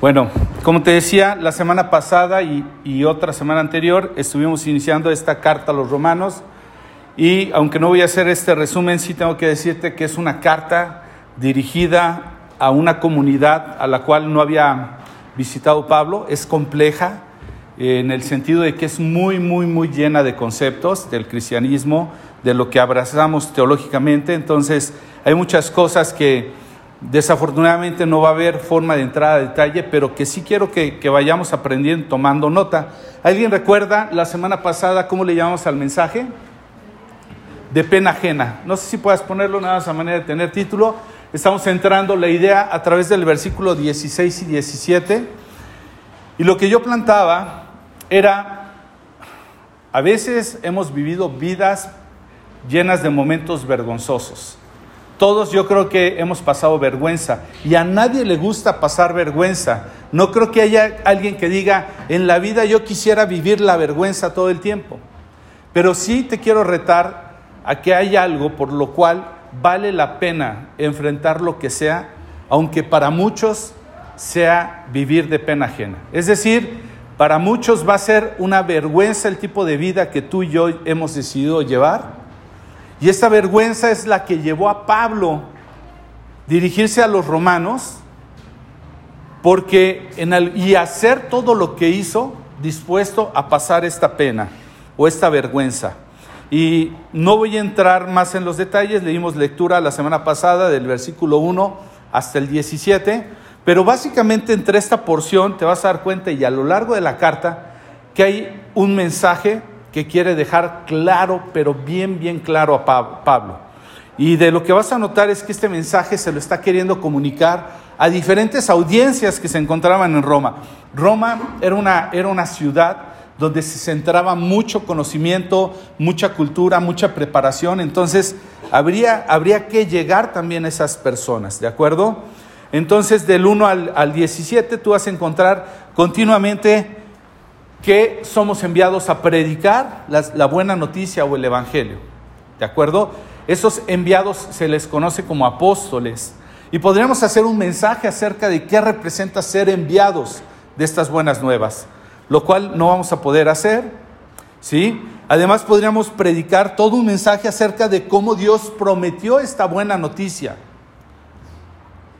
Bueno, como te decía, la semana pasada y, y, otra semana anterior estuvimos iniciando esta carta a los romanos y aunque no voy a hacer este resumen, sí tengo que decirte que es una carta dirigida a una comunidad a la cual no había visitado Pablo, es compleja eh, en el sentido de que es muy, muy, muy llena de conceptos del cristianismo, de lo que abrazamos teológicamente, entonces hay muchas cosas que Desafortunadamente no va a haber forma de entrada a detalle, pero que sí quiero que, vayamos aprendiendo, tomando nota. ¿Alguien recuerda la semana pasada cómo le llamamos al mensaje? De pena ajena. No sé si puedas ponerlo nada más manera de tener título. Estamos centrando la idea a través del versículo 16 y 17. Y lo que yo plantaba era, a veces hemos vivido vidas llenas de momentos vergonzosos. Todos yo creo que hemos pasado vergüenza y a nadie le gusta pasar vergüenza. No creo que haya alguien que diga, en la vida yo quisiera vivir la vergüenza todo el tiempo. Pero sí te quiero retar a que hay algo por lo cual vale la pena enfrentar lo que sea, aunque para muchos sea vivir de pena ajena. Es decir, para muchos va a ser una vergüenza el tipo de vida que tú y yo hemos decidido llevar y esta vergüenza es la que llevó a Pablo dirigirse a los romanos porque en y hacer todo lo que hizo dispuesto a pasar esta pena o esta vergüenza. Y no voy a entrar más en los detalles, leímos lectura la semana pasada del versículo 1 hasta el 17, pero básicamente entre esta porción te vas a dar cuenta y a lo largo de la carta que hay un mensaje que quiere dejar claro, pero bien, bien claro a Pablo. Y de lo que vas a notar es que este mensaje se lo está queriendo comunicar a diferentes audiencias que se encontraban en Roma. Roma era una, era una ciudad donde se centraba mucho conocimiento, mucha cultura, mucha preparación, entonces habría, habría que llegar también a esas personas, ¿de acuerdo? Entonces del 1 al, al 17 tú vas a encontrar continuamente que somos enviados a predicar la, buena noticia o el Evangelio. ¿De acuerdo? Esos enviados se les conoce como apóstoles. Y podríamos hacer un mensaje acerca de qué representa ser enviados de estas buenas nuevas, lo cual no vamos a poder hacer. ¿sí? Además podríamos predicar todo un mensaje acerca de cómo Dios prometió esta buena noticia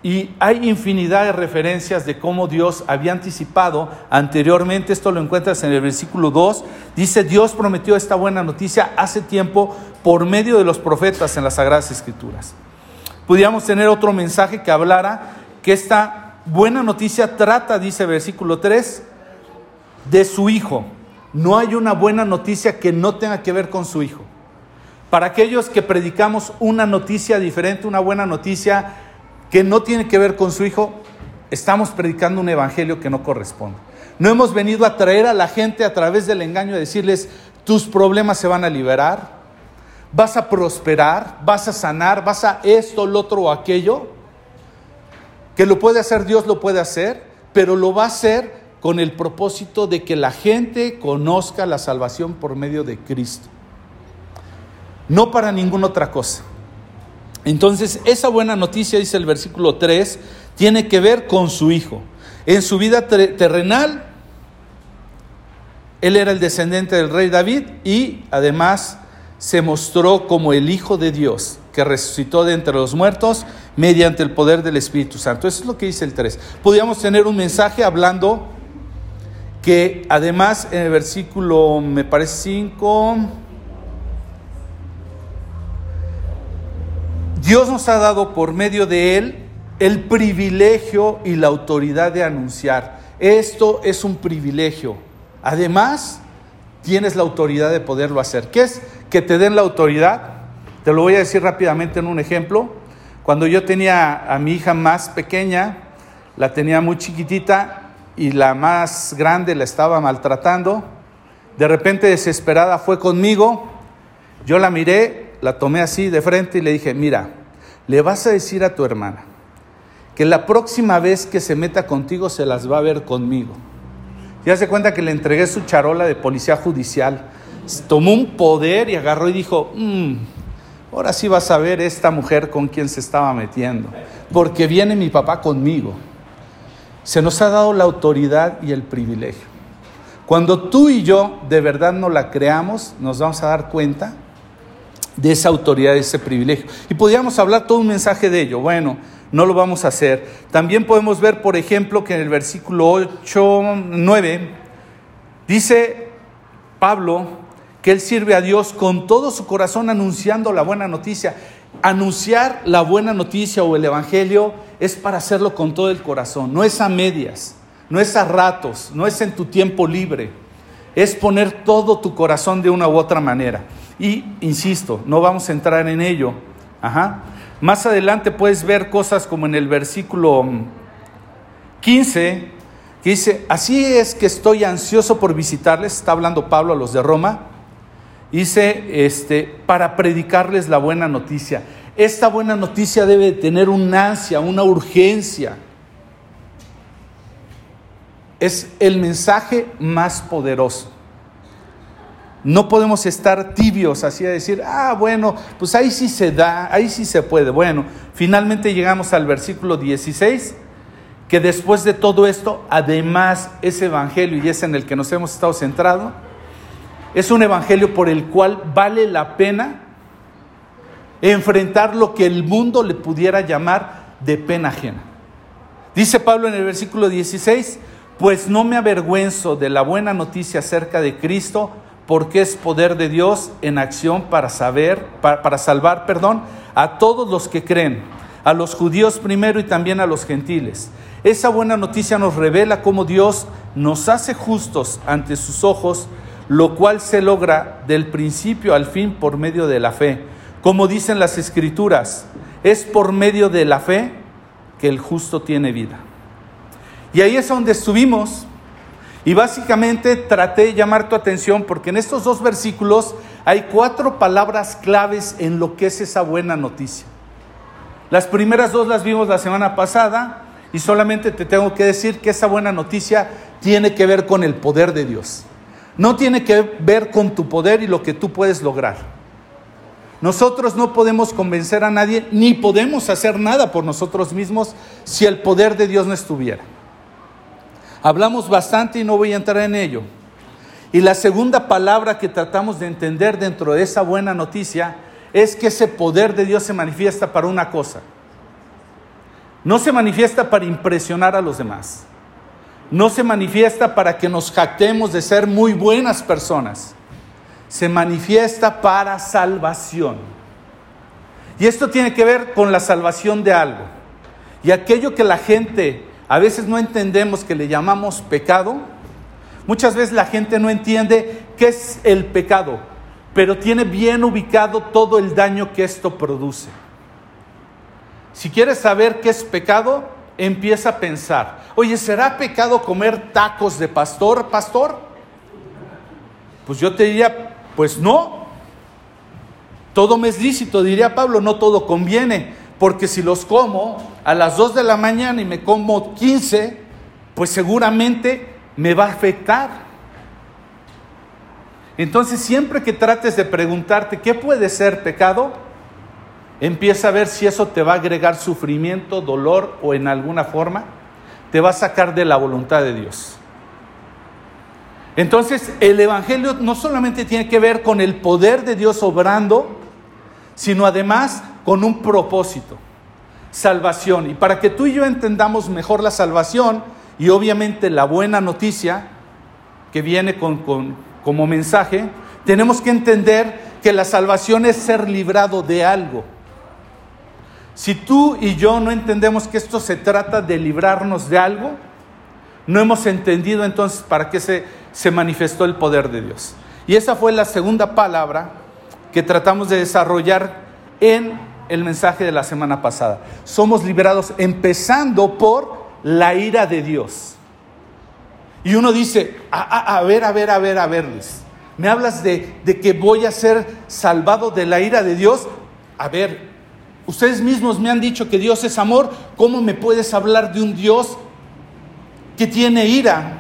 y hay infinidad de referencias de cómo Dios había anticipado anteriormente, esto lo encuentras en el versículo 2, dice Dios prometió esta buena noticia hace tiempo por medio de los profetas en las Sagradas Escrituras. Pudiéramos tener otro mensaje que hablara que esta buena noticia trata, dice el versículo 3, de su Hijo. No hay una buena noticia que no tenga que ver con su Hijo. Para aquellos que predicamos una noticia diferente, una buena noticia, que no tiene que ver con su hijo, estamos predicando un evangelio que no corresponde. No hemos venido a traer a la gente a través del engaño a decirles, tus problemas se van a liberar, vas a prosperar, vas a sanar, vas a esto, lo otro o aquello. Que lo puede hacer Dios, lo puede hacer, pero lo va a hacer con el propósito de que la gente conozca la salvación por medio de Cristo. No para ninguna otra cosa. Entonces, esa buena noticia, dice el versículo 3, tiene que ver con su hijo. En su vida terrenal, él era el descendiente del rey David y además se mostró como el Hijo de Dios, que resucitó de entre los muertos mediante el poder del Espíritu Santo. Eso es lo que dice el 3. Podríamos tener un mensaje hablando que además en el versículo, me parece 5, Dios nos ha dado por medio de Él el privilegio y la autoridad de anunciar. Esto es un privilegio. Además, tienes la autoridad de poderlo hacer. ¿Qué es que te den la autoridad? Te lo voy a decir rápidamente en un ejemplo. Cuando yo tenía a mi hija más pequeña, la tenía muy chiquitita y la más grande la estaba maltratando, de repente desesperada fue conmigo, yo la miré la tomé así de frente y le dije, mira, le vas a decir a tu hermana que la próxima vez que se meta contigo se las va a ver conmigo. Ya se cuenta que le entregué su charola de policía judicial. Tomó un poder y agarró y dijo, mm, ahora sí vas a ver esta mujer con quien se estaba metiendo, porque viene mi papá conmigo. se nos ha dado la autoridad y el privilegio. Cuando tú y yo de verdad no la creamos, nos vamos a dar cuenta de esa autoridad, de ese privilegio. Y podríamos hablar todo un mensaje de ello. Bueno, no lo vamos a hacer. También podemos ver, por ejemplo, que en el versículo 8, 9, dice Pablo que él sirve a Dios con todo su corazón anunciando la buena noticia. Anunciar la buena noticia o el Evangelio es para hacerlo con todo el corazón, no es a medias, no es a ratos, no es en tu tiempo libre, es poner todo tu corazón de una u otra manera. Y, insisto, no vamos a entrar en ello. Ajá. Más adelante puedes ver cosas como en el versículo 15, que dice, así es que estoy ansioso por visitarles, está hablando Pablo a los de Roma, dice, este, para predicarles la buena noticia. Esta buena noticia debe tener una ansia, una urgencia. Es el mensaje más poderoso. No podemos estar tibios así a decir, ah, bueno, pues ahí sí se da, ahí sí se puede. Bueno, finalmente llegamos al versículo 16, que después de todo esto, además ese evangelio, y es en el que nos hemos estado centrado, es un evangelio por el cual vale la pena enfrentar lo que el mundo le pudiera llamar de pena ajena. Dice Pablo en el versículo 16, pues no me avergüenzo de la buena noticia acerca de Cristo, porque es poder de Dios en acción para saber, para, salvar, perdón, a todos los que creen, a los judíos primero y también a los gentiles. Esa buena noticia nos revela cómo Dios nos hace justos ante sus ojos, lo cual se logra del principio al fin por medio de la fe. Como dicen las escrituras, es por medio de la fe que el justo tiene vida. Y ahí es donde estuvimos y básicamente traté de llamar tu atención porque en estos dos versículos hay cuatro palabras claves en lo que es esa buena noticia. Las primeras dos las vimos la semana pasada y solamente te tengo que decir que esa buena noticia tiene que ver con el poder de Dios. No tiene que ver con tu poder y lo que tú puedes lograr. Nosotros no podemos convencer a nadie ni podemos hacer nada por nosotros mismos si el poder de Dios no estuviera. Hablamos bastante y no voy a entrar en ello. Y la segunda palabra que tratamos de entender dentro de esa buena noticia es que ese poder de Dios se manifiesta para una cosa. No se manifiesta para impresionar a los demás. No se manifiesta para que nos jactemos de ser muy buenas personas. Se manifiesta para salvación. Y esto tiene que ver con la salvación de algo. Y aquello que la gente a veces no entendemos que le llamamos pecado. Muchas veces la gente no entiende qué es el pecado, pero tiene bien ubicado todo el daño que esto produce. Si quieres saber qué es pecado, empieza a pensar, oye, ¿será pecado comer tacos de pastor, pastor? Pues yo te diría, pues no. Todo me es lícito, diría Pablo, no todo conviene porque si los como a las 2 de la mañana y me como 15, pues seguramente me va a afectar. Entonces siempre que trates de preguntarte qué puede ser pecado, empieza a ver si eso te va a agregar sufrimiento, dolor o en alguna forma te va a sacar de la voluntad de Dios. Entonces el Evangelio no solamente tiene que ver con el poder de Dios obrando, sino además con un propósito, salvación. Y para que tú y yo entendamos mejor la salvación y obviamente la buena noticia que viene con, como mensaje, tenemos que entender que la salvación es ser librado de algo. Si tú y yo no entendemos que esto se trata de librarnos de algo, no hemos entendido entonces para qué se, se manifestó el poder de Dios. Y esa fue la segunda palabra que tratamos de desarrollar en el mensaje de la semana pasada. Somos liberados empezando por la ira de Dios. Y uno dice, a, ver, a ver, a ver, a verles. ¿Me hablas de, de que voy a ser salvado de la ira de Dios? A ver, ustedes mismos me han dicho que Dios es amor. ¿Cómo me puedes hablar de un Dios que tiene ira?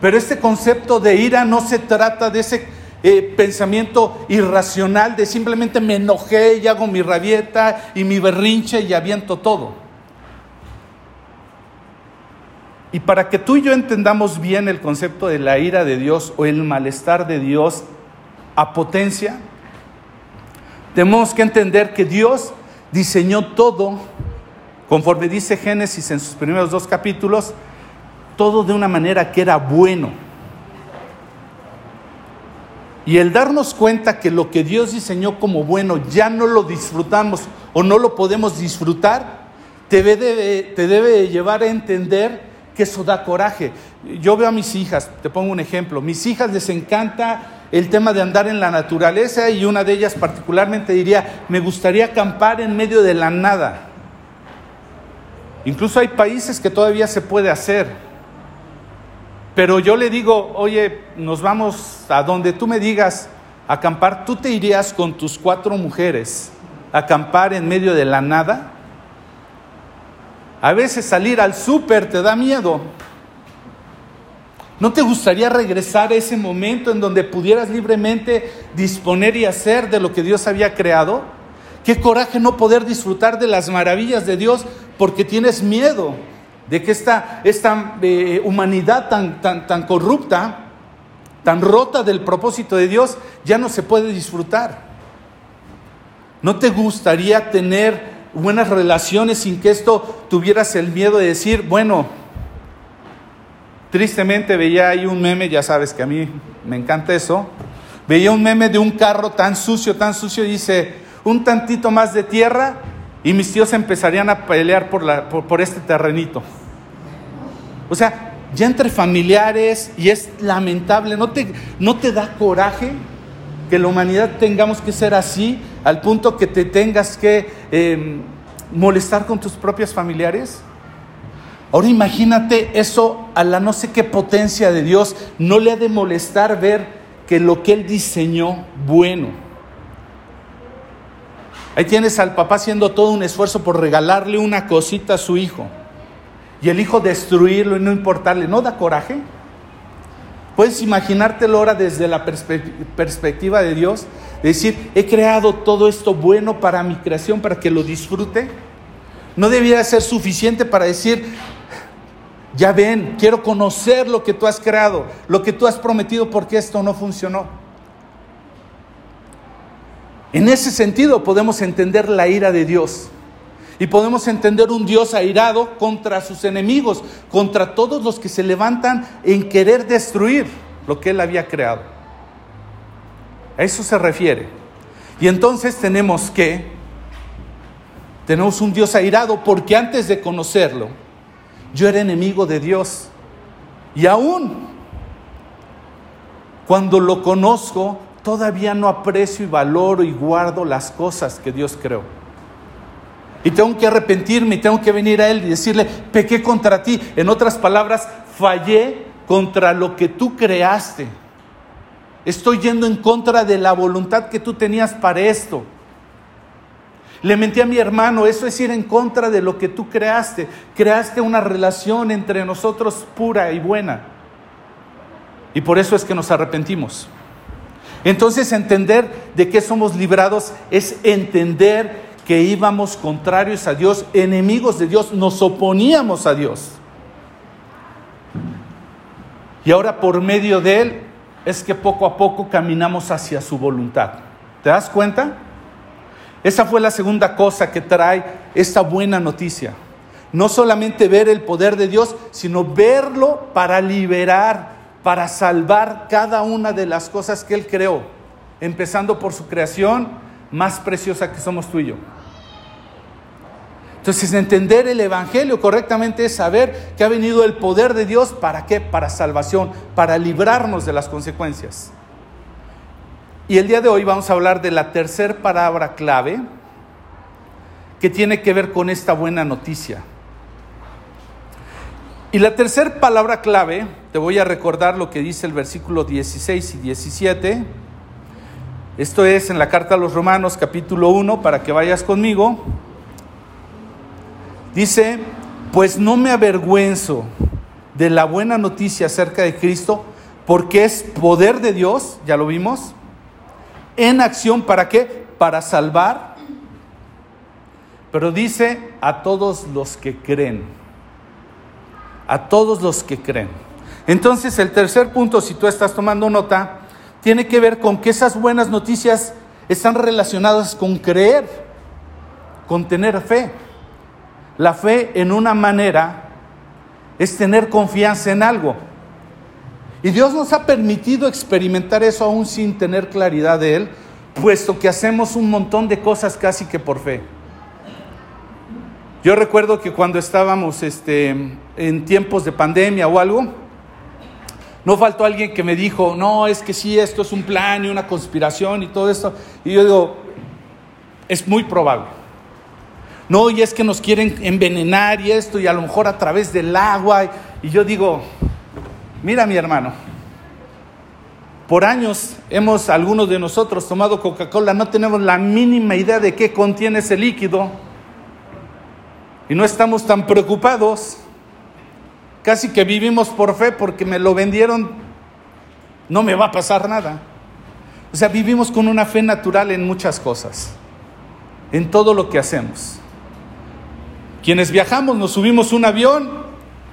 Pero este concepto de ira no se trata de ese eh, pensamiento irracional de simplemente me enojé y hago mi rabieta y mi berrinche y aviento todo. Y para que tú y yo entendamos bien el concepto de la ira de Dios o el malestar de Dios a potencia, tenemos que entender que Dios diseñó todo, conforme dice Génesis en sus primeros dos capítulos, todo de una manera que era bueno. Y el darnos cuenta que lo que Dios diseñó como bueno ya no lo disfrutamos o no lo podemos disfrutar, te debe, te debe llevar a entender que eso da coraje. Yo veo a mis hijas, te pongo un ejemplo, mis hijas les encanta el tema de andar en la naturaleza y una de ellas particularmente diría, me gustaría acampar en medio de la nada. Incluso hay países que todavía se puede hacer. Pero yo le digo, oye, nos vamos a donde tú me digas acampar, tú te irías con tus cuatro mujeres a acampar en medio de la nada. A veces salir al súper te da miedo. ¿No te gustaría regresar a ese momento en donde pudieras libremente disponer y hacer de lo que Dios había creado? Qué coraje no poder disfrutar de las maravillas de Dios porque tienes miedo de que esta, esta eh, humanidad tan, tan, tan corrupta, tan rota del propósito de Dios, ya no se puede disfrutar. ¿No te gustaría tener buenas relaciones sin que esto tuvieras el miedo de decir, bueno, Tristemente veía ahí un meme, ya sabes que a mí me encanta eso. Veía un meme de un carro tan sucio, tan sucio, y dice, un tantito más de tierra y mis tíos empezarían a pelear por, la, por, este terrenito. O sea, ya entre familiares, y es lamentable, ¿no te, no te da coraje que la humanidad tengamos que ser así, al punto que te tengas que em, molestar con tus propios familiares? Ahora imagínate eso a la no sé qué potencia de Dios, no le ha de molestar ver que lo que Él diseñó bueno. Ahí tienes al papá haciendo todo un esfuerzo por regalarle una cosita a su hijo y el hijo destruirlo y no importarle, ¿no da coraje? Puedes imaginártelo ahora desde la perspectiva de Dios, decir, he creado todo esto bueno para mi creación, para que lo disfrute. No debiera ser suficiente para decir, ya ven, quiero conocer lo que tú has creado, lo que tú has prometido porque esto no funcionó. En ese sentido podemos entender la ira de Dios y podemos entender un Dios airado contra sus enemigos, contra todos los que se levantan en querer destruir lo que Él había creado. A eso se refiere. Y entonces tenemos que, tenemos un Dios airado porque antes de conocerlo, yo era enemigo de Dios. Y aún cuando lo conozco, todavía no aprecio y valoro y guardo las cosas que Dios creó. Y tengo que arrepentirme y tengo que venir a Él y decirle, pequé contra ti. En otras palabras, fallé contra lo que tú creaste. Estoy yendo en contra de la voluntad que tú tenías para esto. Le mentí a mi hermano, eso es ir en contra de lo que tú creaste. Creaste una relación entre nosotros pura y buena. Y por eso es que nos arrepentimos. Entonces entender de qué somos librados es entender que íbamos contrarios a Dios, enemigos de Dios, nos oponíamos a Dios. Y ahora por medio de Él es que poco a poco caminamos hacia su voluntad. ¿Te das cuenta? Esa fue la segunda cosa que trae esta buena noticia. No solamente ver el poder de Dios, sino verlo para liberar, para salvar cada una de las cosas que Él creó, empezando por su creación más preciosa que somos tú y yo. Entonces, entender el Evangelio correctamente es saber que ha venido el poder de Dios para qué? Para salvación, para librarnos de las consecuencias. Y el día de hoy vamos a hablar de la tercera palabra clave que tiene que ver con esta buena noticia. Y la tercera palabra clave, te voy a recordar lo que dice el versículo 16 y 17. Esto es en la carta a los Romanos capítulo 1, para que vayas conmigo. Dice, pues no me avergüenzo de la buena noticia acerca de Cristo, porque es poder de Dios, ya lo vimos, en acción para qué? Para salvar. Pero dice a todos los que creen. a todos los que creen. Entonces el tercer punto, si tú estás tomando nota, tiene que ver con que esas buenas noticias están relacionadas con creer, con tener fe. La fe en una manera es tener confianza en algo. Y Dios nos ha permitido experimentar eso aún sin tener claridad de Él, puesto que hacemos un montón de cosas casi que por fe. Yo recuerdo que cuando estábamos este, en tiempos de pandemia o algo, no faltó alguien que me dijo, no, es que sí, esto es un plan y una conspiración y todo esto. Y yo digo, es muy probable. No, y es que nos quieren envenenar y esto, y a lo mejor a través del agua. Y yo digo, mira mi hermano, por años hemos, algunos de nosotros, tomado Coca-Cola, no tenemos la mínima idea de qué contiene ese líquido. Y no estamos tan preocupados. Casi que vivimos por fe porque me lo vendieron, no me va a pasar nada. O sea, vivimos con una fe natural en muchas cosas, en todo lo que hacemos. Quienes viajamos, nos subimos un avión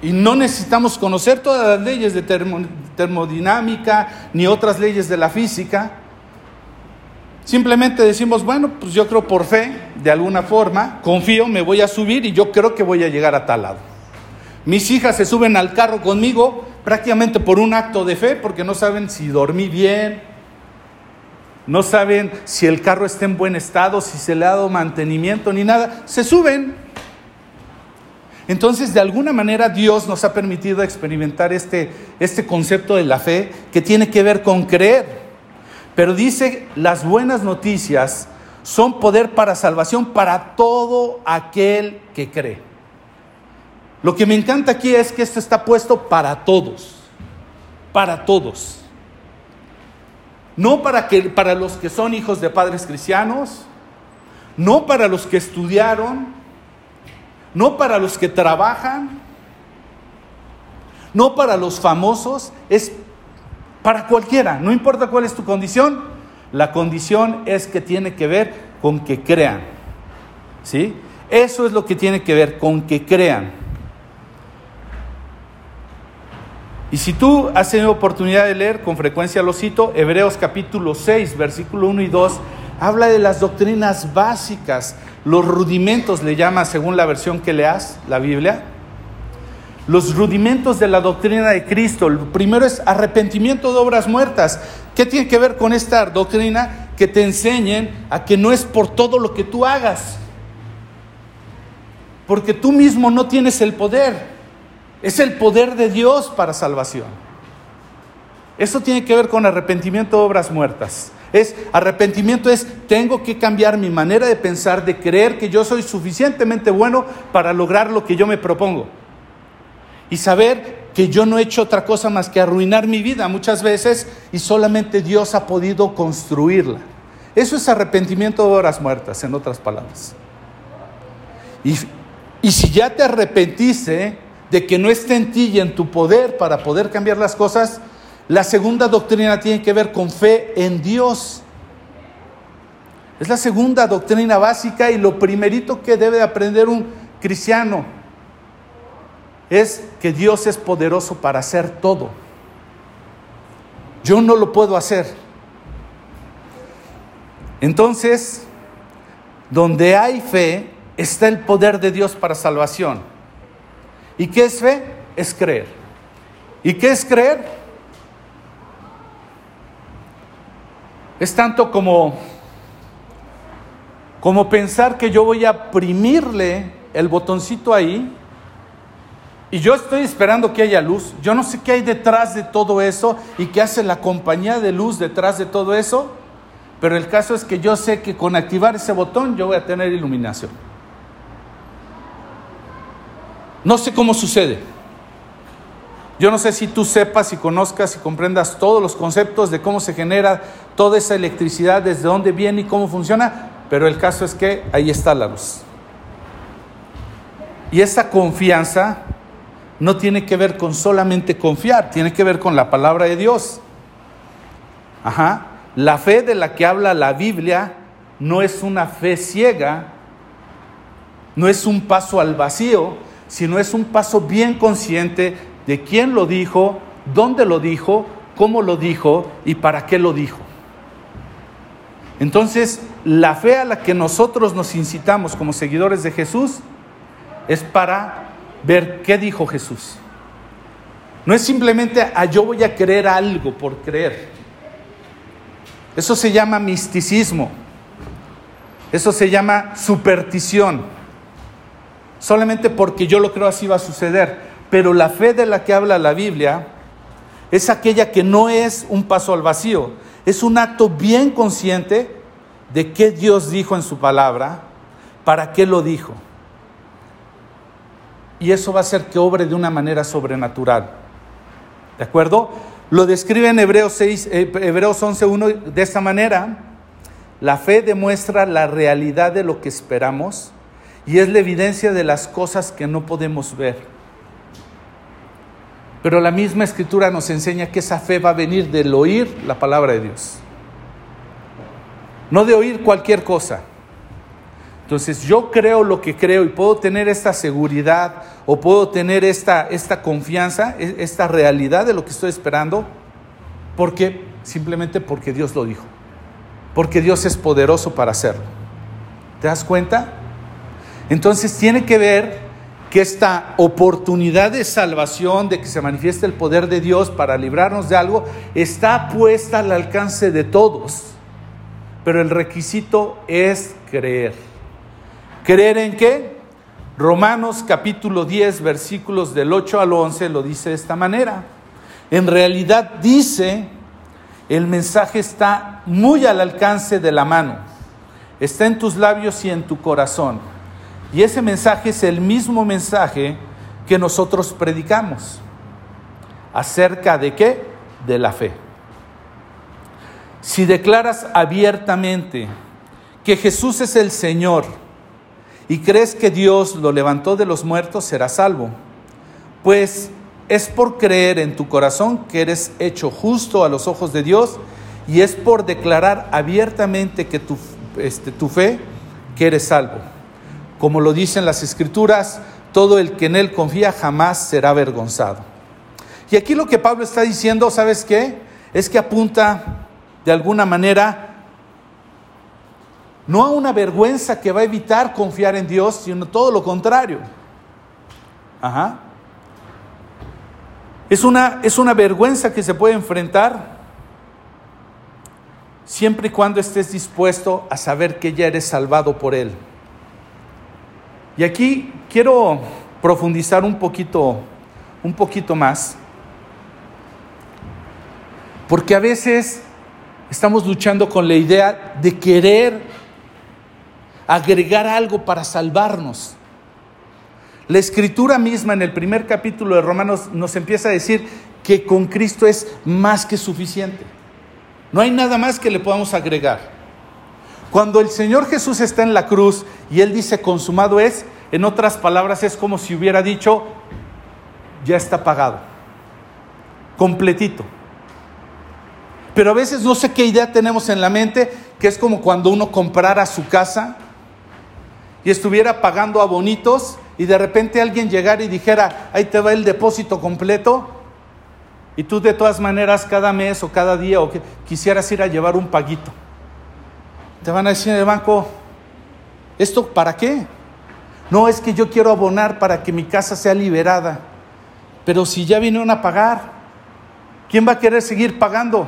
y no necesitamos conocer todas las leyes de termodinámica ni otras leyes de la física. Simplemente decimos, bueno, pues yo creo por fe, de alguna forma, confío, me voy a subir y yo creo que voy a llegar a tal lado. Mis hijas se suben al carro conmigo prácticamente por un acto de fe, porque no saben si dormí bien, no saben si el carro está en buen estado, si se le ha dado mantenimiento ni nada. Se suben. Entonces, de alguna manera, Dios nos ha permitido experimentar este, este concepto de la fe que tiene que ver con creer. Pero dice, las buenas noticias son poder para salvación para todo aquel que cree. Lo que me encanta aquí es que esto está puesto para todos, para todos. No para, que, para los que son hijos de padres cristianos, no para los que estudiaron, no para los que trabajan, no para los famosos, es para cualquiera, no importa cuál es tu condición, la condición es que tiene que ver con que crean. ¿Sí? Eso es lo que tiene que ver con que crean. Y si tú has tenido oportunidad de leer, con frecuencia lo cito, Hebreos capítulo 6, versículo 1 y 2, habla de las doctrinas básicas, los rudimentos le llama según la versión que leas, la Biblia. Los rudimentos de la doctrina de Cristo. El primero es arrepentimiento de obras muertas. ¿Qué tiene que ver con esta doctrina? Que te enseñen a que no es por todo lo que tú hagas. Porque tú mismo no tienes el poder. Es el poder de Dios para salvación. Eso tiene que ver con arrepentimiento de obras muertas. Es arrepentimiento es tengo que cambiar mi manera de pensar, de creer que yo soy suficientemente bueno para lograr lo que yo me propongo. Y saber que yo no he hecho otra cosa más que arruinar mi vida muchas veces y solamente Dios ha podido construirla. Eso es arrepentimiento de obras muertas, en otras palabras. Y, y si ya te arrepentiste, de que no esté en ti y en tu poder para poder cambiar las cosas, la segunda doctrina tiene que ver con fe en Dios. Es la segunda doctrina básica y lo primerito que debe aprender un cristiano es que Dios es poderoso para hacer todo. Yo no lo puedo hacer. Entonces, donde hay fe, está el poder de Dios para salvación. ¿Y qué es fe? Es creer. ¿Y qué es creer? Es tanto como, como pensar que yo voy a primirle el botoncito ahí y yo estoy esperando que haya luz. Yo no sé qué hay detrás de todo eso y qué hace la compañía de luz detrás de todo eso, pero el caso es que yo sé que con activar ese botón yo voy a tener iluminación. No sé cómo sucede. Yo no sé si tú sepas y conozcas y comprendas todos los conceptos de cómo se genera toda esa electricidad, desde dónde viene y cómo funciona, pero el caso es que ahí está la luz. Y esa confianza no tiene que ver con solamente confiar, tiene que ver con la palabra de Dios. Ajá. La fe de la que habla la Biblia no es una fe ciega, no es un paso al vacío, sino es un paso bien consciente de quién lo dijo, dónde lo dijo, cómo lo dijo y para qué lo dijo. Entonces, la fe a la que nosotros nos incitamos como seguidores de Jesús es para ver qué dijo Jesús. No es simplemente a ah, yo voy a creer algo por creer. Eso se llama misticismo. Eso se llama superstición. Solamente porque yo lo creo así va a suceder. Pero la fe de la que habla la Biblia es aquella que no es un paso al vacío, es un acto bien consciente de qué Dios dijo en su palabra, para qué lo dijo. Y eso va a hacer que obre de una manera sobrenatural. ¿De acuerdo? Lo describe en Hebreos, 6, eh, Hebreos 11.1 de esta manera. La fe demuestra la realidad de lo que esperamos y es la evidencia de las cosas que no podemos ver. Pero la misma escritura nos enseña que esa fe va a venir del oír la palabra de Dios. No de oír cualquier cosa. Entonces yo creo lo que creo y puedo tener esta seguridad o puedo tener esta, esta confianza, e, esta realidad de lo que estoy esperando, porque simplemente porque Dios lo dijo, porque Dios es poderoso para hacerlo. ¿Te das cuenta? Entonces tiene que ver que esta oportunidad de salvación, de que se manifieste el poder de Dios para librarnos de algo, está puesta al alcance de todos. Pero el requisito es creer. ¿Creer en qué? Romanos capítulo 10, versículos del 8 al 11 lo dice de esta manera. En realidad dice, el mensaje está muy al alcance de la mano, está en tus labios y en tu corazón. Y ese mensaje es el mismo mensaje que nosotros predicamos. ¿Acerca de qué? De la fe. Si declaras abiertamente que Jesús es el Señor, y crees que Dios lo levantó de los muertos, serás salvo. Pues es por creer en tu corazón que eres hecho justo a los ojos de Dios y es por declarar abiertamente que tu, este, tu fe que eres salvo. Como lo dicen las escrituras, todo el que en él confía jamás será avergonzado. Y aquí lo que Pablo está diciendo, ¿sabes qué? Es que apunta de alguna manera no a una vergüenza que va a evitar confiar en Dios, sino todo lo contrario. Ajá. Es una, es una vergüenza que se puede enfrentar siempre y cuando estés dispuesto a saber que ya eres salvado por Él. Y aquí quiero profundizar un poquito, un poquito más, porque a veces estamos luchando con la idea de querer agregar algo para salvarnos. La escritura misma en el primer capítulo de Romanos nos empieza a decir que con Cristo es más que suficiente. No hay nada más que le podamos agregar. Cuando el Señor Jesús está en la cruz y Él dice consumado es, en otras palabras es como si hubiera dicho, ya está pagado, completito. Pero a veces no sé qué idea tenemos en la mente, que es como cuando uno comprara su casa y estuviera pagando a bonitos y de repente alguien llegara y dijera, ahí te va el depósito completo, y tú de todas maneras cada mes o cada día o quisieras ir a llevar un paguito. Te van a decir en el banco, ¿esto para qué? No, es que yo quiero abonar para que mi casa sea liberada. Pero si ya vinieron a pagar, ¿quién va a querer seguir pagando?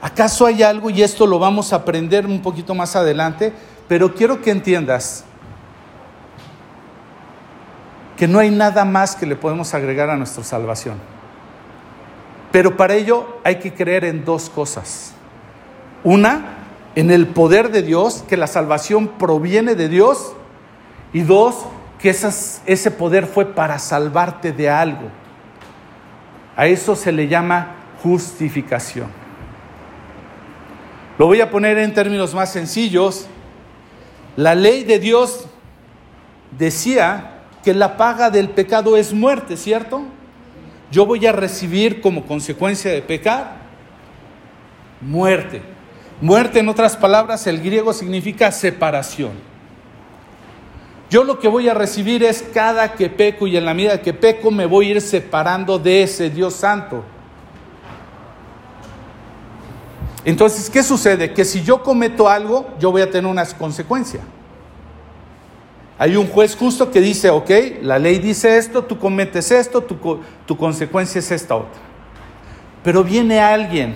¿Acaso hay algo, y esto lo vamos a aprender un poquito más adelante, pero quiero que entiendas que no hay nada más que le podemos agregar a nuestra salvación. Pero para ello hay que creer en dos cosas. Una, en el poder de Dios, que la salvación proviene de Dios. Y dos, que ese poder fue para salvarte de algo. A eso se le llama justificación. Lo voy a poner en términos más sencillos. La ley de Dios decía que la paga del pecado es muerte, ¿cierto? Yo voy a recibir como consecuencia de pecar muerte. Muerte, en otras palabras, el griego significa separación. Yo lo que voy a recibir es cada que peco y en la medida que peco me voy a ir separando de ese Dios santo. Entonces, ¿qué sucede? Que si yo cometo algo, yo voy a tener unas consecuencias. Hay un juez justo que dice, ok, la ley dice esto, tú cometes esto, tu, tu consecuencia es esta otra. Pero viene alguien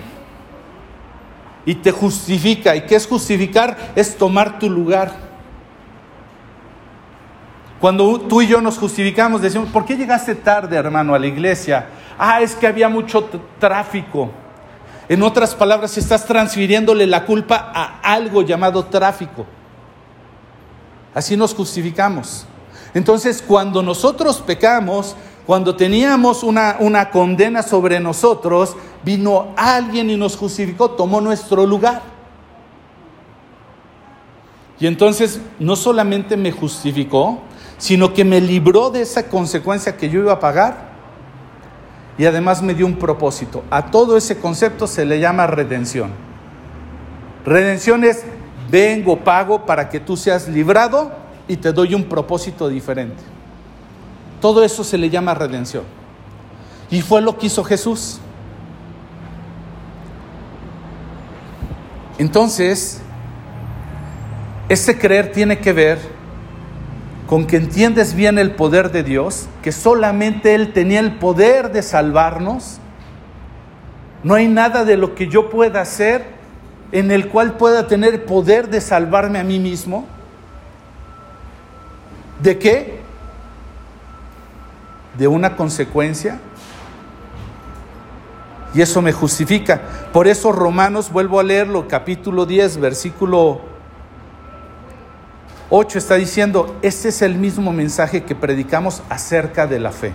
y te justifica. ¿Y qué es justificar? Es tomar tu lugar. Cuando tú y yo nos justificamos, decimos, ¿por qué llegaste tarde, hermano, a la iglesia? Ah, es que había mucho tráfico. En otras palabras, estás transfiriéndole la culpa a algo llamado tráfico. Así nos justificamos. Entonces, cuando nosotros pecamos, cuando teníamos una, una, condena sobre nosotros, vino alguien y nos justificó, tomó nuestro lugar. Y entonces no solamente me justificó, sino que me libró de esa consecuencia que yo iba a pagar y además me dio un propósito. A todo ese concepto se le llama redención. Redención es vengo, pago para que tú seas librado y te doy un propósito diferente. Todo eso se le llama redención. Y fue lo que hizo Jesús. Entonces, ese creer tiene que ver con que entiendes bien el poder de Dios, que solamente Él tenía el poder de salvarnos, no hay nada de lo que yo pueda hacer en el cual pueda tener poder de salvarme a mí mismo. ¿De qué? De una consecuencia. Y eso me justifica. Por eso Romanos, vuelvo a leerlo, capítulo 10, versículo 8 está diciendo, este es el mismo mensaje que predicamos acerca de la fe.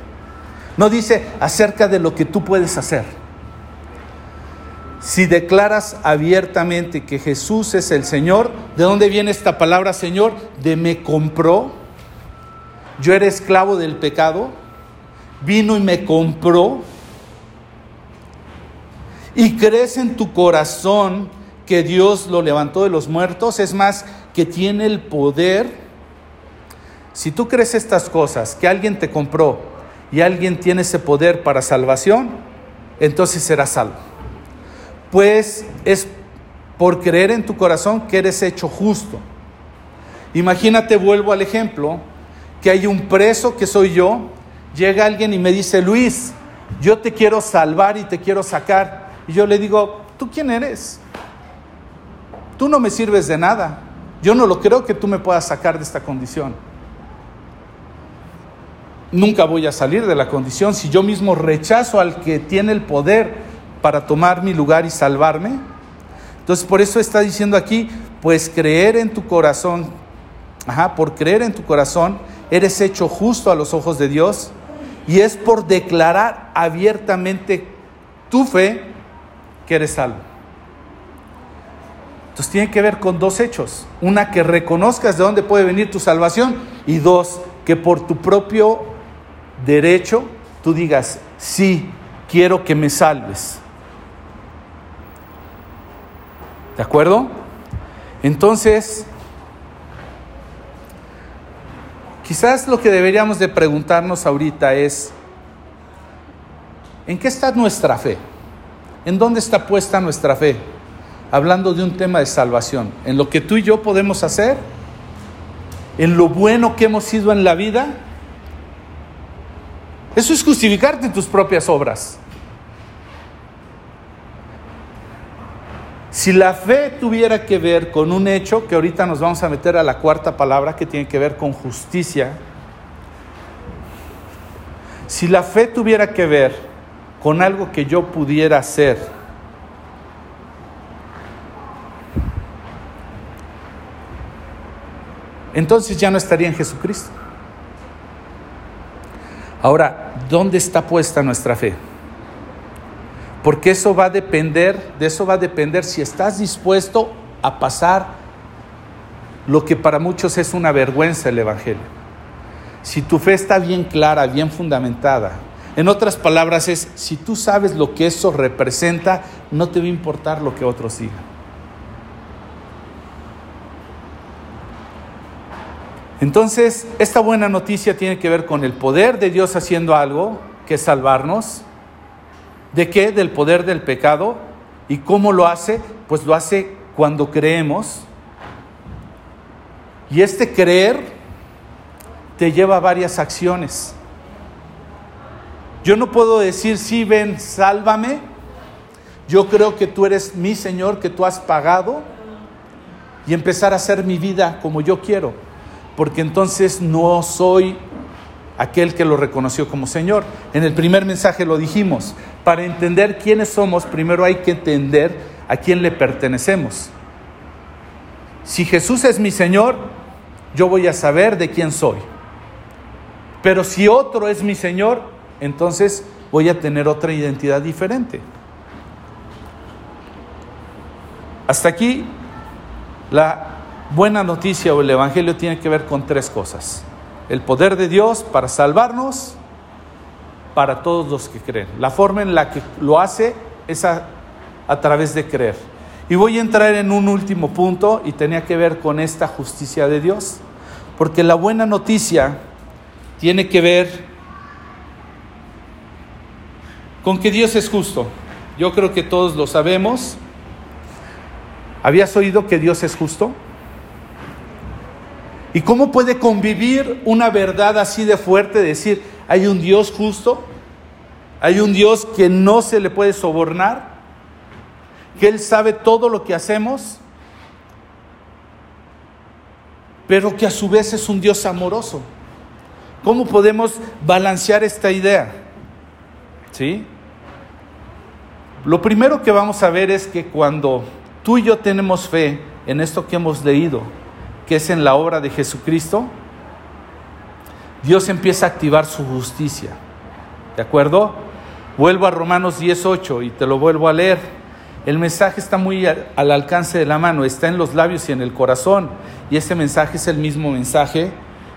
No dice acerca de lo que tú puedes hacer. Si declaras abiertamente que Jesús es el Señor, ¿de dónde viene esta palabra Señor? De me compró. Yo era esclavo del pecado, vino y me compró. Y crees en tu corazón que Dios lo levantó de los muertos, es más, que tiene el poder. Si tú crees estas cosas, que alguien te compró y alguien tiene ese poder para salvación, entonces serás salvo. Pues es por creer en tu corazón que eres hecho justo. Imagínate, vuelvo al ejemplo, que hay un preso que soy yo, llega alguien y me dice, Luis, yo te quiero salvar y te quiero sacar. Y yo le digo, ¿tú quién eres? Tú no me sirves de nada. Yo no lo creo que tú me puedas sacar de esta condición. Nunca voy a salir de la condición si yo mismo rechazo al que tiene el poder para tomar mi lugar y salvarme. Entonces por eso está diciendo aquí, pues creer en tu corazón, ajá, por creer en tu corazón, eres hecho justo a los ojos de Dios y es por declarar abiertamente tu fe que eres salvo. Entonces tiene que ver con dos hechos. Una, que reconozcas de dónde puede venir tu salvación y dos, que por tu propio derecho tú digas, sí, quiero que me salves. ¿De acuerdo? Entonces, quizás lo que deberíamos de preguntarnos ahorita es, ¿en qué está nuestra fe? ¿En dónde está puesta nuestra fe? hablando de un tema de salvación, en lo que tú y yo podemos hacer, en lo bueno que hemos sido en la vida. Eso es justificarte tus propias obras. Si la fe tuviera que ver con un hecho, que ahorita nos vamos a meter a la cuarta palabra que tiene que ver con justicia, si la fe tuviera que ver con algo que yo pudiera hacer, entonces ya no estaría en Jesucristo. Ahora, ¿dónde está puesta nuestra fe? Porque eso va a depender, de eso va a depender si estás dispuesto a pasar lo que para muchos es una vergüenza el Evangelio. Si tu fe está bien clara, bien fundamentada, en otras palabras es, si tú sabes lo que eso representa, no te va a importar lo que otros digan. Entonces, esta buena noticia tiene que ver con el poder de Dios haciendo algo, que es salvarnos. ¿De qué? Del poder del pecado. ¿Y cómo lo hace? Pues lo hace cuando creemos. Y este creer te lleva a varias acciones. Yo no puedo decir, sí, ven, sálvame. Yo creo que tú eres mi Señor, que tú has pagado. Y empezar a hacer mi vida como yo quiero. Porque entonces no soy aquel que lo reconoció como Señor. En el primer mensaje lo dijimos. Para entender quiénes somos, primero hay que entender a quién le pertenecemos. Si Jesús es mi Señor, yo voy a saber de quién soy. Pero si otro es mi Señor, entonces voy a tener otra identidad diferente. Hasta aquí la buena noticia o el Evangelio tiene que ver con tres cosas. El poder de Dios para salvarnos, para todos los que creen. La forma en la que lo hace es a, través de creer. Y voy a entrar en un último punto y tenía que ver con esta justicia de Dios. Porque la buena noticia tiene que ver con que Dios es justo. Yo creo que todos lo sabemos. ¿Habías oído que Dios es justo? ¿Y cómo puede convivir una verdad así de fuerte? Decir, hay un Dios justo, hay un Dios que no se le puede sobornar, que Él sabe todo lo que hacemos, pero que a su vez es un Dios amoroso. ¿Cómo podemos balancear esta idea? ¿Sí? Lo primero que vamos a ver es que cuando tú y yo tenemos fe en esto que hemos leído, que es en la obra de Jesucristo, Dios empieza a activar su justicia. ¿De acuerdo? Vuelvo a Romanos 10.8 y te lo vuelvo a leer. El mensaje está muy al alcance de la mano, está en los labios y en el corazón. Y ese mensaje es el mismo mensaje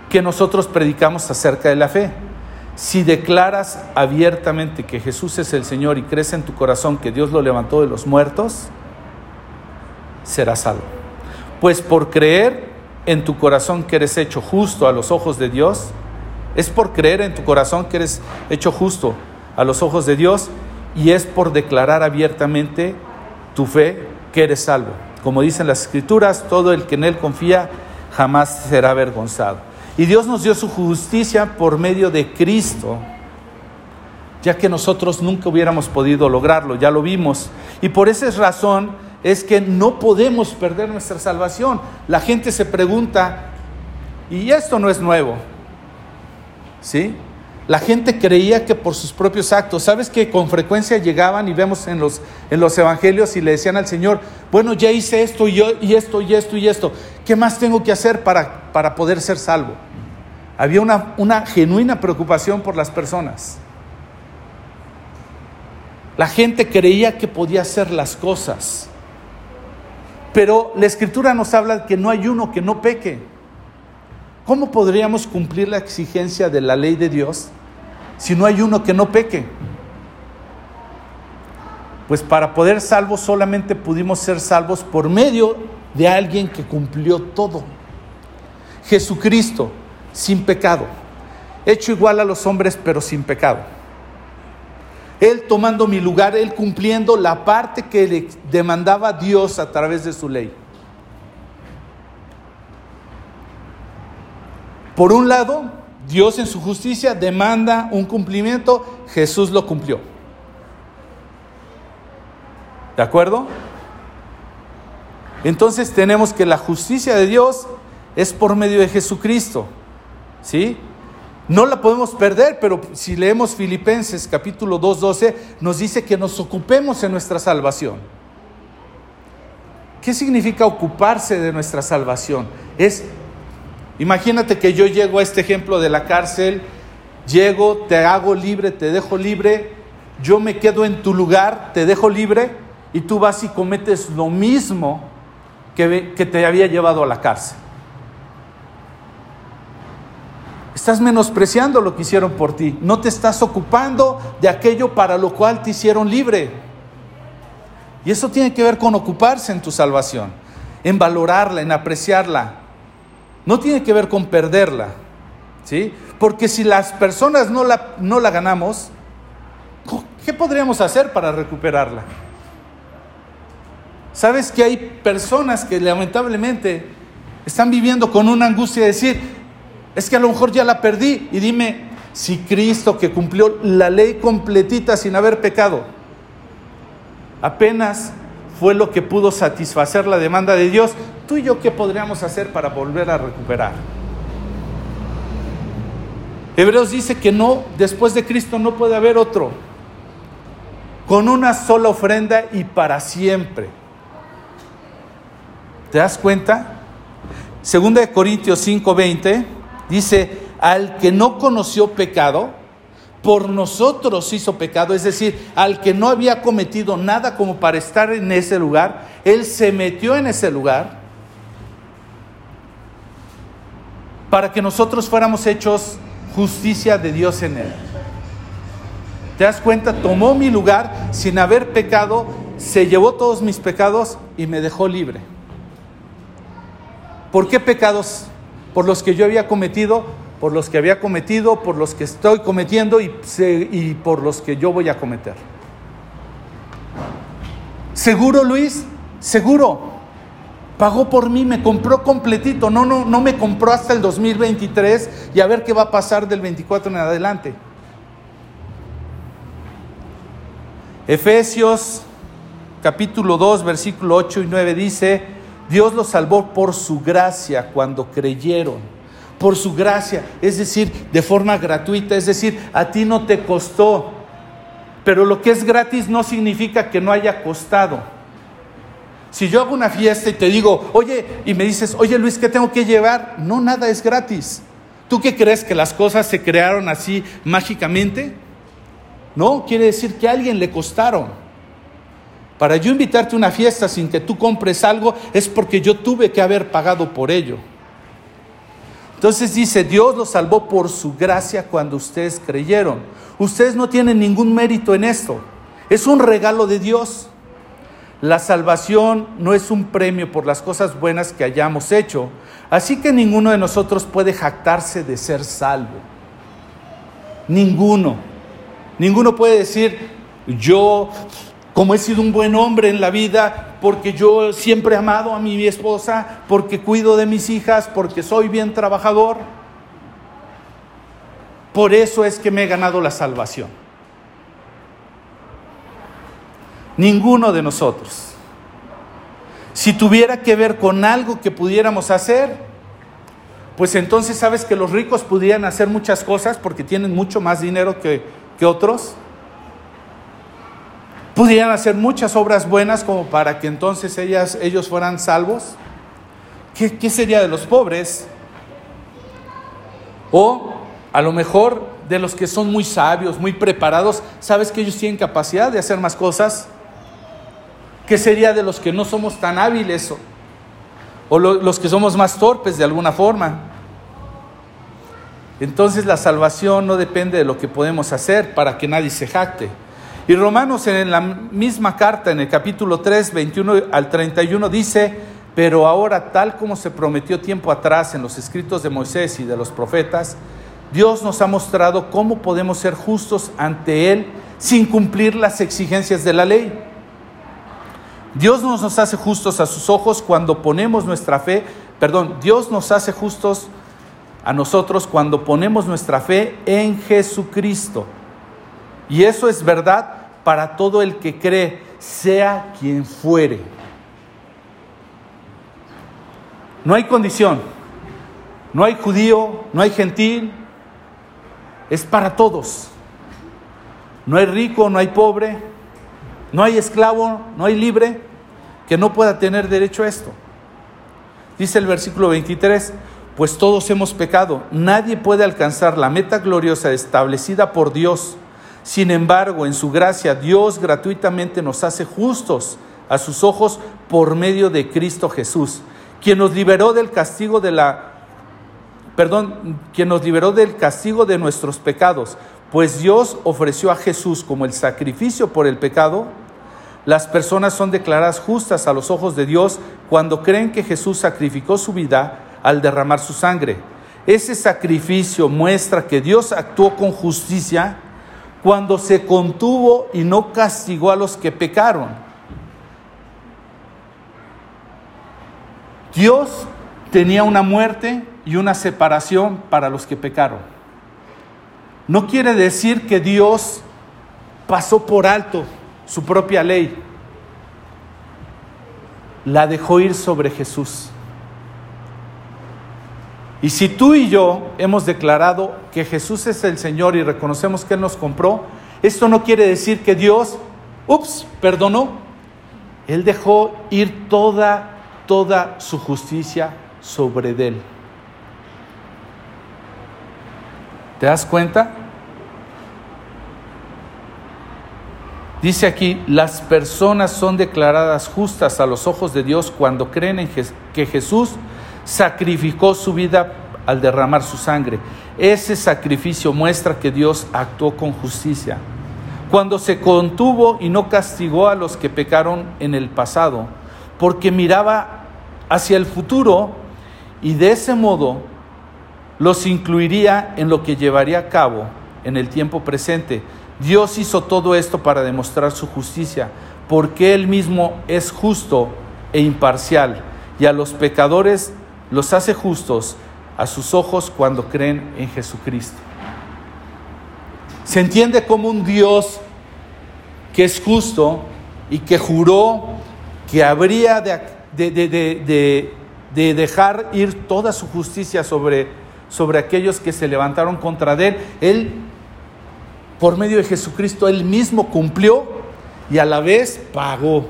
que nosotros predicamos acerca de la fe. Si declaras abiertamente que Jesús es el Señor y crees en tu corazón que Dios lo levantó de los muertos, serás salvo. Pues por creer en tu corazón que eres hecho justo a los ojos de Dios, es por creer en tu corazón que eres hecho justo a los ojos de Dios y es por declarar abiertamente tu fe que eres salvo. Como dicen las escrituras, todo el que en Él confía jamás será avergonzado. Y Dios nos dio su justicia por medio de Cristo, ya que nosotros nunca hubiéramos podido lograrlo, ya lo vimos. Y por esa razón es que no podemos perder nuestra salvación. La gente se pregunta, y esto no es nuevo, ¿sí? La gente creía que por sus propios actos, ¿sabes que con frecuencia llegaban y vemos en los, en los evangelios y le decían al Señor, bueno, ya hice esto y, yo, y esto y esto y esto, ¿qué más tengo que hacer para, para poder ser salvo? Había una, genuina preocupación por las personas. La gente creía que podía hacer las cosas. Pero la escritura nos habla que no hay uno que no peque. ¿Cómo podríamos cumplir la exigencia de la ley de Dios si no hay uno que no peque? Pues para poder salvos solamente pudimos ser salvos por medio de alguien que cumplió todo. Jesucristo, sin pecado, hecho igual a los hombres pero sin pecado. Él tomando mi lugar, Él cumpliendo la parte que le demandaba Dios a través de su ley. Por un lado, Dios en su justicia demanda un cumplimiento, Jesús lo cumplió. ¿De acuerdo? Entonces tenemos que la justicia de Dios es por medio de Jesucristo. ¿Sí? No la podemos perder, pero si leemos Filipenses capítulo 2.12, nos dice que nos ocupemos en nuestra salvación. ¿Qué significa ocuparse de nuestra salvación? Es, imagínate que yo llego a este ejemplo de la cárcel, llego, te hago libre, te dejo libre, yo me quedo en tu lugar, te dejo libre y tú vas y cometes lo mismo que, que te había llevado a la cárcel. Estás menospreciando lo que hicieron por ti. No te estás ocupando de aquello para lo cual te hicieron libre. Y eso tiene que ver con ocuparse en tu salvación, en valorarla, en apreciarla. no tiene que ver con perderla, ¿sí? Porque si las personas no la, no la ganamos, ¿qué podríamos hacer para recuperarla? ¿Sabes que hay personas que lamentablemente están viviendo con una angustia de decir, es que a lo mejor ya la perdí y dime si Cristo que cumplió la ley completita sin haber pecado, apenas fue lo que pudo satisfacer la demanda de Dios, tú y yo qué podríamos hacer para volver a recuperar? Hebreos dice que no, después de Cristo no puede haber otro, con una sola ofrenda y para siempre. ¿Te das cuenta? Segunda de Corintios 5:20 dice, al que no conoció pecado, por nosotros hizo pecado, es decir, al que no había cometido nada como para estar en ese lugar, él se metió en ese lugar para que nosotros fuéramos hechos justicia de Dios en él. ¿Te das cuenta? Tomó mi lugar sin haber pecado, se llevó todos mis pecados y me dejó libre. ¿Por qué pecados? Por los que yo había cometido, por los que había cometido, por los que estoy cometiendo y, por los que yo voy a cometer. ¿Seguro, Luis? Seguro. Pagó por mí, me compró completito. No, no, no me compró hasta el 2023 y a ver qué va a pasar del 24 en adelante. Efesios capítulo 2, versículo 8 y 9 dice, Dios los salvó por su gracia cuando creyeron. Por su gracia, es decir, de forma gratuita, es decir, a ti no te costó. Pero lo que es gratis no significa que no haya costado. Si yo hago una fiesta y te digo, oye, y me dices, oye Luis, ¿qué tengo que llevar? No, nada es gratis. ¿Tú qué crees que las cosas se crearon así mágicamente? No, quiere decir que a alguien le costaron. Para yo invitarte a una fiesta sin que tú compres algo es porque yo tuve que haber pagado por ello. Entonces dice, Dios los salvó por su gracia cuando ustedes creyeron. Ustedes no tienen ningún mérito en esto. Es un regalo de Dios. La salvación no es un premio por las cosas buenas que hayamos hecho. Así que ninguno de nosotros puede jactarse de ser salvo. Ninguno. Ninguno puede decir, yo como he sido un buen hombre en la vida, porque yo siempre he amado a mi esposa, porque cuido de mis hijas, porque soy bien trabajador. Por eso es que me he ganado la salvación. Ninguno de nosotros. Si tuviera que ver con algo que pudiéramos hacer, pues entonces sabes que los ricos pudieran hacer muchas cosas porque tienen mucho más dinero que, que otros pudieran hacer muchas obras buenas como para que entonces ellas, ellos fueran salvos. ¿Qué, ¿Qué sería de los pobres? O a lo mejor de los que son muy sabios, muy preparados, ¿sabes que ellos tienen capacidad de hacer más cosas? ¿Qué sería de los que no somos tan hábiles o, o lo, los que somos más torpes de alguna forma? Entonces la salvación no depende de lo que podemos hacer para que nadie se jacte. Y Romanos en la misma carta, en el capítulo 3, 21 al 31, dice, pero ahora tal como se prometió tiempo atrás en los escritos de Moisés y de los profetas, Dios nos ha mostrado cómo podemos ser justos ante Él sin cumplir las exigencias de la ley. Dios nos, nos hace justos a sus ojos cuando ponemos nuestra fe, perdón, Dios nos hace justos a nosotros cuando ponemos nuestra fe en Jesucristo. Y eso es verdad para todo el que cree, sea quien fuere. No hay condición, no hay judío, no hay gentil, es para todos. No hay rico, no hay pobre, no hay esclavo, no hay libre que no pueda tener derecho a esto. Dice el versículo 23, pues todos hemos pecado, nadie puede alcanzar la meta gloriosa establecida por Dios sin embargo, en su gracia, Dios gratuitamente nos hace justos a sus ojos por medio de Cristo Jesús, quien nos liberó del castigo de la perdón, quien nos liberó del castigo de nuestros pecados, pues Dios ofreció a Jesús como el sacrificio por el pecado. Las personas son declaradas justas a los ojos de Dios cuando creen que Jesús sacrificó su vida al derramar su sangre. Ese sacrificio muestra que Dios actuó con justicia cuando se contuvo y no castigó a los que pecaron. Dios tenía una muerte y una separación para los que pecaron. No quiere decir que Dios pasó por alto su propia ley. La dejó ir sobre Jesús. Y si tú y yo hemos declarado que Jesús es el Señor y reconocemos que Él nos compró, esto no quiere decir que Dios, ups, perdonó. Él dejó ir toda, toda su justicia sobre Él. ¿Te das cuenta? Dice aquí, las personas son declaradas justas a los ojos de Dios cuando creen en que Jesús sacrificó su vida al derramar su sangre. Ese sacrificio muestra que Dios actuó con justicia. Cuando se contuvo y no castigó a los que pecaron en el pasado, porque miraba hacia el futuro y de ese modo los incluiría en lo que llevaría a cabo en el tiempo presente. Dios hizo todo esto para demostrar su justicia, porque Él mismo es justo e imparcial, y a los pecadores los hace justos a sus ojos cuando creen en Jesucristo. Se entiende como un Dios que es justo y que juró que habría de, de, dejar ir toda su justicia sobre, sobre aquellos que se levantaron contra él. Él, por medio de Jesucristo, él mismo cumplió y a la vez pagó.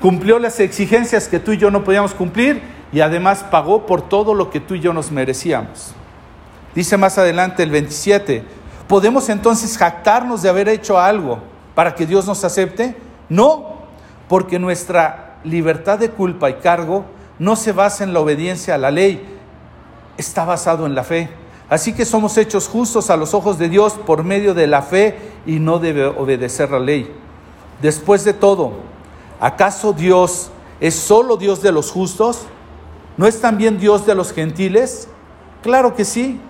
Cumplió las exigencias que tú y yo no podíamos cumplir y además pagó por todo lo que tú y yo nos merecíamos. Dice más adelante el 27, ¿podemos entonces jactarnos de haber hecho algo para que Dios nos acepte? No, porque nuestra libertad de culpa y cargo no se basa en la obediencia a la ley, está basado en la fe. Así que somos hechos justos a los ojos de Dios por medio de la fe y no debe obedecer la ley. Después de todo, ¿acaso Dios es solo Dios de los justos? ¿No es también Dios de los gentiles? Claro que sí.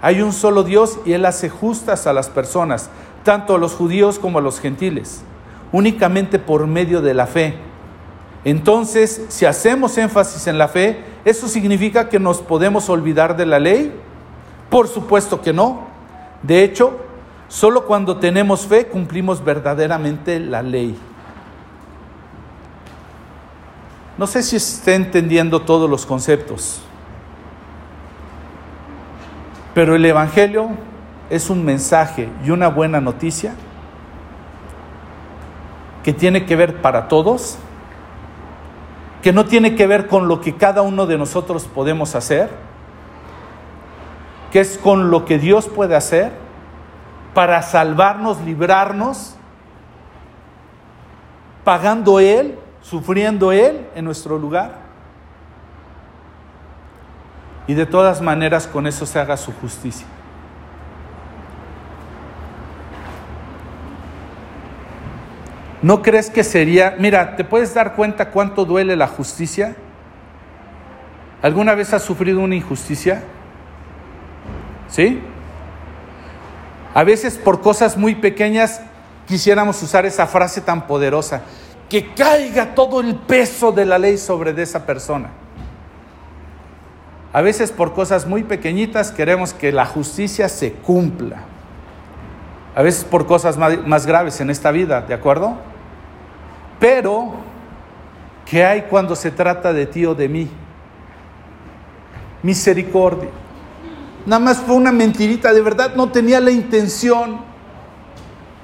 Hay un solo Dios y Él hace justas a las personas, tanto a los judíos como a los gentiles, únicamente por medio de la fe. Entonces, si hacemos énfasis en la fe, ¿eso significa que nos podemos olvidar de la ley? Por supuesto que no. De hecho, solo cuando tenemos fe cumplimos verdaderamente la ley. No sé si esté entendiendo todos los conceptos, pero el Evangelio es un mensaje y una buena noticia que tiene que ver para todos, que no tiene que ver con lo que cada uno de nosotros podemos hacer, que es con lo que Dios puede hacer para salvarnos, librarnos, pagando Él sufriendo Él en nuestro lugar. Y de todas maneras con eso se haga su justicia. ¿No crees que sería, mira, ¿te puedes dar cuenta cuánto duele la justicia? ¿Alguna vez has sufrido una injusticia? ¿Sí? A veces por cosas muy pequeñas quisiéramos usar esa frase tan poderosa que caiga todo el peso de la ley sobre esa persona. A veces por cosas muy pequeñitas queremos que la justicia se cumpla. A veces por cosas más, graves en esta vida, ¿de acuerdo? Pero, ¿qué hay cuando se trata de ti o de mí? Misericordia. Nada más fue una mentirita, de verdad no tenía la intención.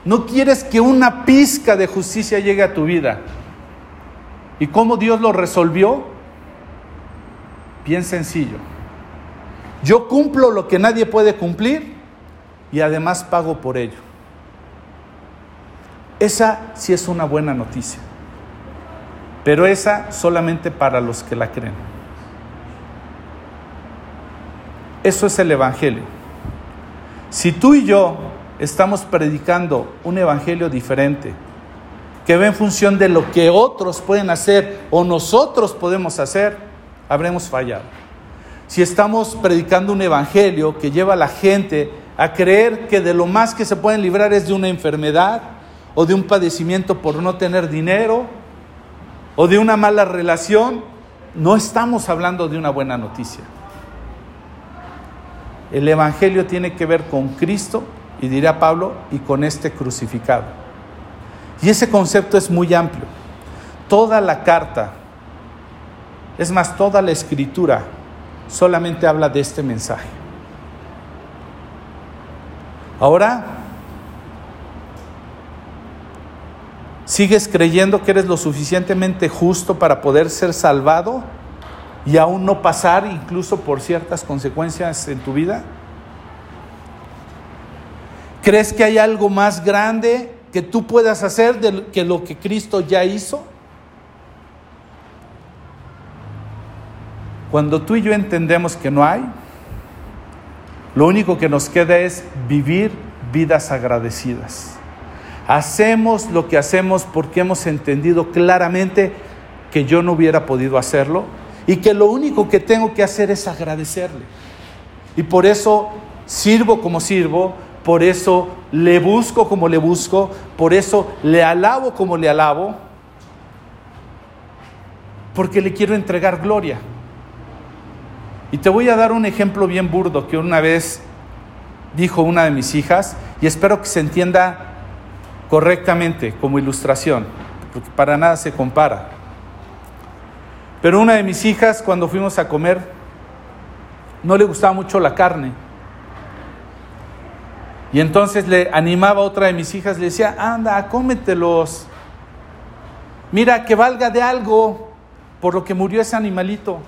No quieres que una pizca de justicia llegue a tu vida. ¿Y cómo Dios lo resolvió? Bien sencillo. Yo cumplo lo que nadie puede cumplir y además pago por ello. Esa sí es una buena noticia. Pero esa solamente para los que la creen. Eso es el Evangelio. Si tú y yo estamos predicando un evangelio diferente, que va en función de lo que otros pueden hacer o nosotros podemos hacer, habremos fallado. Si estamos predicando un evangelio que lleva a la gente a creer que de lo más que se pueden librar es de una enfermedad o de un padecimiento por no tener dinero o de una mala relación, no estamos hablando de una buena noticia. El Evangelio tiene que ver con Cristo, y dirá Pablo, y con este crucificado. Y ese concepto es muy amplio. Toda la carta, es más, toda la escritura, solamente habla de este mensaje. Ahora, ¿sigues creyendo que eres lo suficientemente justo para poder ser salvado? y aún no pasar incluso por ciertas consecuencias en tu vida? ¿Crees que hay algo más grande que tú puedas hacer de que lo que Cristo ya hizo? Cuando tú y yo entendemos que no hay, lo único que nos queda es vivir vidas agradecidas. Hacemos lo que hacemos porque hemos entendido claramente que yo no hubiera podido hacerlo y que lo único que tengo que hacer es agradecerle. Y por eso sirvo como sirvo, por eso le busco como le busco, por eso le alabo como le alabo, porque le quiero entregar gloria. Y te voy a dar un ejemplo bien burdo que una vez dijo una de mis hijas, y espero que se entienda correctamente como ilustración, porque para nada se compara. Pero una de mis hijas, cuando fuimos a comer, no le gustaba mucho la carne. Y entonces le animaba a otra de mis hijas, le decía, anda, cómetelos. Mira, que valga de algo por lo que murió ese animalito.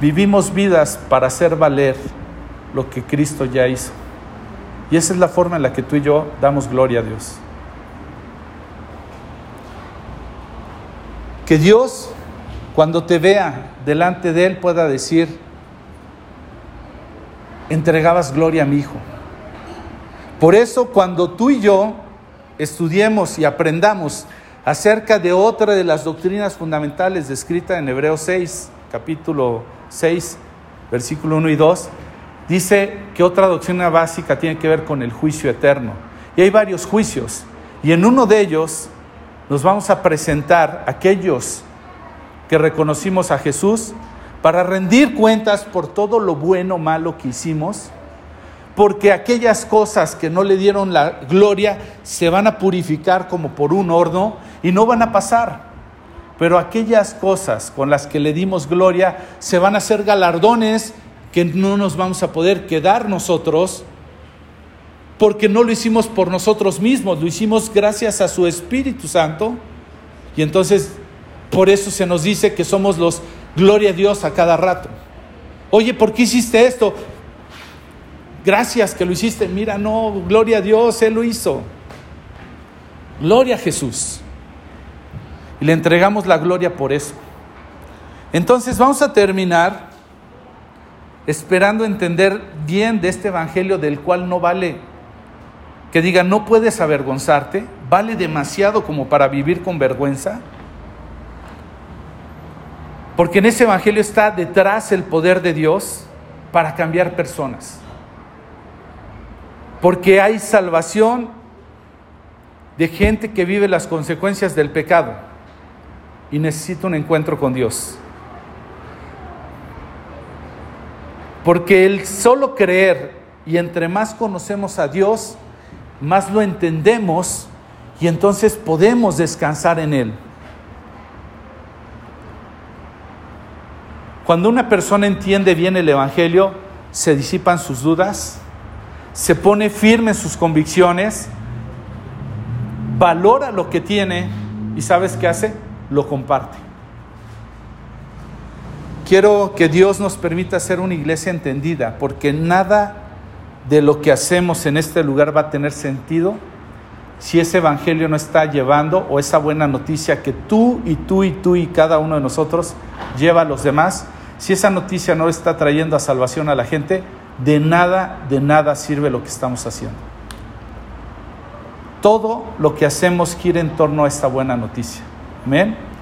Vivimos vidas para hacer valer lo que Cristo ya hizo. Y esa es la forma en la que tú y yo damos gloria a Dios. Que Dios, cuando te vea delante de Él, pueda decir, entregabas gloria a mi Hijo. Por eso, cuando tú y yo estudiemos y aprendamos acerca de otra de las doctrinas fundamentales descrita en Hebreos 6, capítulo 6, versículo 1 y 2, dice que otra doctrina básica tiene que ver con el juicio eterno. Y hay varios juicios. Y en uno de ellos nos vamos a presentar aquellos que reconocimos a Jesús para rendir cuentas por todo lo bueno o malo que hicimos, porque aquellas cosas que no le dieron la gloria se van a purificar como por un horno y no van a pasar. Pero aquellas cosas con las que le dimos gloria se van a hacer galardones que no nos vamos a poder quedar nosotros porque no lo hicimos por nosotros mismos, lo hicimos gracias a su Espíritu Santo. Y entonces, por eso se nos dice que somos los gloria a Dios a cada rato. Oye, ¿por qué hiciste esto? Gracias que lo hiciste. Mira, no, gloria a Dios, Él lo hizo. Gloria a Jesús. Y le entregamos la gloria por eso. Entonces vamos a terminar esperando entender bien de este Evangelio del cual no vale que diga no puedes avergonzarte, vale demasiado como para vivir con vergüenza. Porque en ese Evangelio está detrás el poder de Dios para cambiar personas. Porque hay salvación de gente que vive las consecuencias del pecado y necesita un encuentro con Dios. Porque el solo creer y entre más conocemos a Dios, más lo entendemos y entonces podemos descansar en Él. Cuando una persona entiende bien el Evangelio, se disipan sus dudas, se pone firme en sus convicciones, valora lo que tiene y ¿sabes qué hace? Lo comparte. Quiero que Dios nos permita ser una iglesia entendida, porque nada de lo que hacemos en este lugar va a tener sentido si ese evangelio no está llevando o esa buena noticia que tú y tú y tú y cada uno de nosotros lleva a los demás, si esa noticia no está trayendo a salvación a la gente, de nada, de nada sirve lo que estamos haciendo. Todo lo que hacemos gira en torno a esta buena noticia. Amén.